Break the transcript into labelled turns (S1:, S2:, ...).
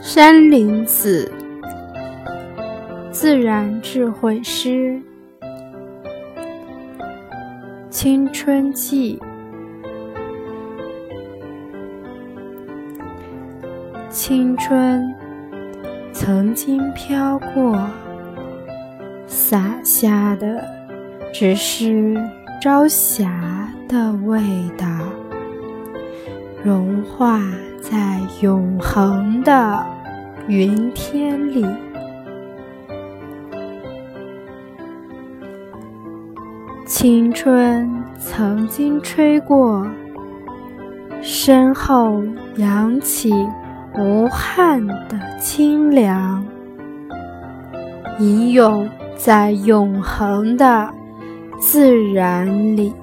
S1: 山林子，自然智慧诗。青春记，青春曾经飘过，洒下的只是朝霞的味道，融化在永恒的。云天里，青春曾经吹过，身后扬起无憾的清凉，吟咏在永恒的自然里。